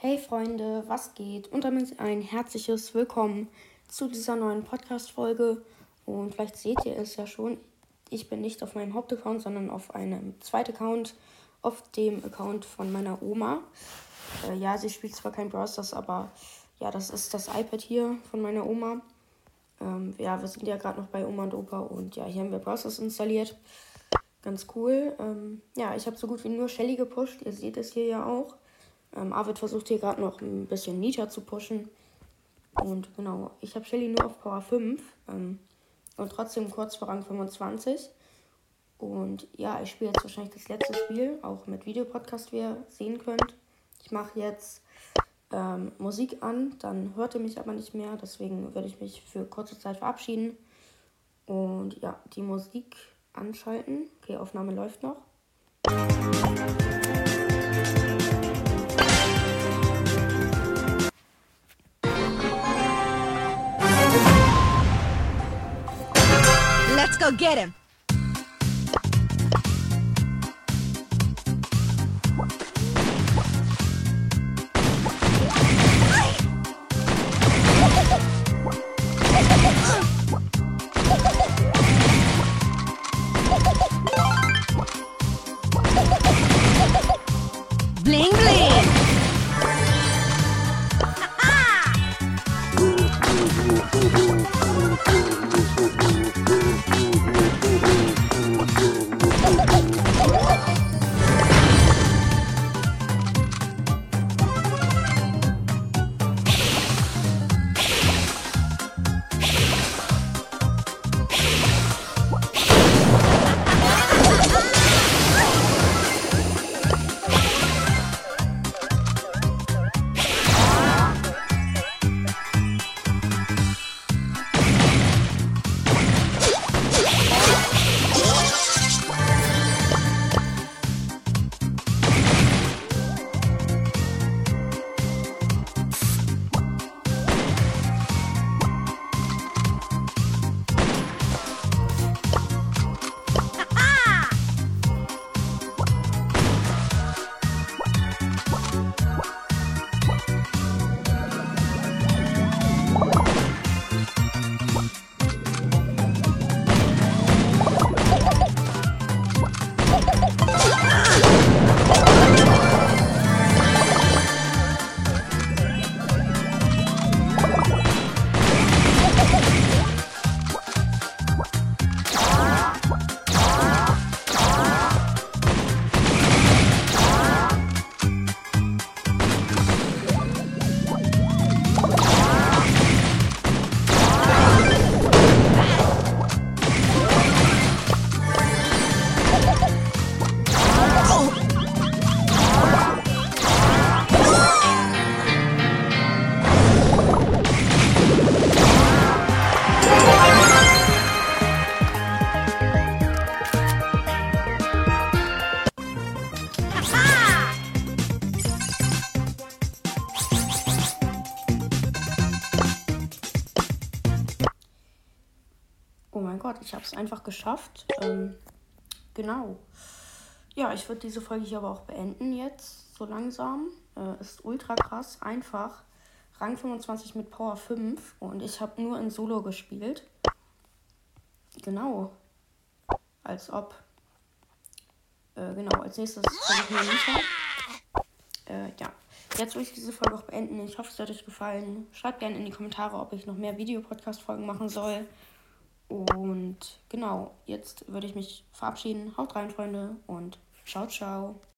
Hey Freunde, was geht? Und damit ein herzliches Willkommen zu dieser neuen Podcast-Folge. Und vielleicht seht ihr es ja schon, ich bin nicht auf meinem Hauptaccount, sondern auf einem zweiten Account, auf dem Account von meiner Oma. Äh, ja, sie spielt zwar kein Brawl Stars, aber ja, das ist das iPad hier von meiner Oma. Ähm, ja, wir sind ja gerade noch bei Oma und Opa und ja, hier haben wir Brawl Stars installiert. Ganz cool. Ähm, ja, ich habe so gut wie nur Shelly gepusht. Ihr seht es hier ja auch. Ähm, Arvid versucht hier gerade noch ein bisschen Nita zu pushen. Und genau, ich habe Shelly nur auf Power 5 ähm, und trotzdem kurz vor Rang 25. Und ja, ich spiele jetzt wahrscheinlich das letzte Spiel, auch mit Videopodcast, wie ihr sehen könnt. Ich mache jetzt ähm, Musik an, dann hört ihr mich aber nicht mehr, deswegen würde ich mich für kurze Zeit verabschieden. Und ja, die Musik anschalten. Okay, Aufnahme läuft noch. Let's go get him. Bling bling. Mein Gott, ich habe es einfach geschafft. Ähm, genau. Ja, ich würde diese Folge hier aber auch beenden jetzt, so langsam. Äh, ist ultra krass, einfach. Rang 25 mit Power 5 und ich habe nur in Solo gespielt. Genau. Als ob. Äh, genau, als nächstes habe ich mir Nita. Äh, ja. Jetzt würde ich diese Folge auch beenden. Ich hoffe, es hat euch gefallen. Schreibt gerne in die Kommentare, ob ich noch mehr Videopodcast-Folgen machen soll. Und genau, jetzt würde ich mich verabschieden. Haut rein, Freunde, und ciao, ciao.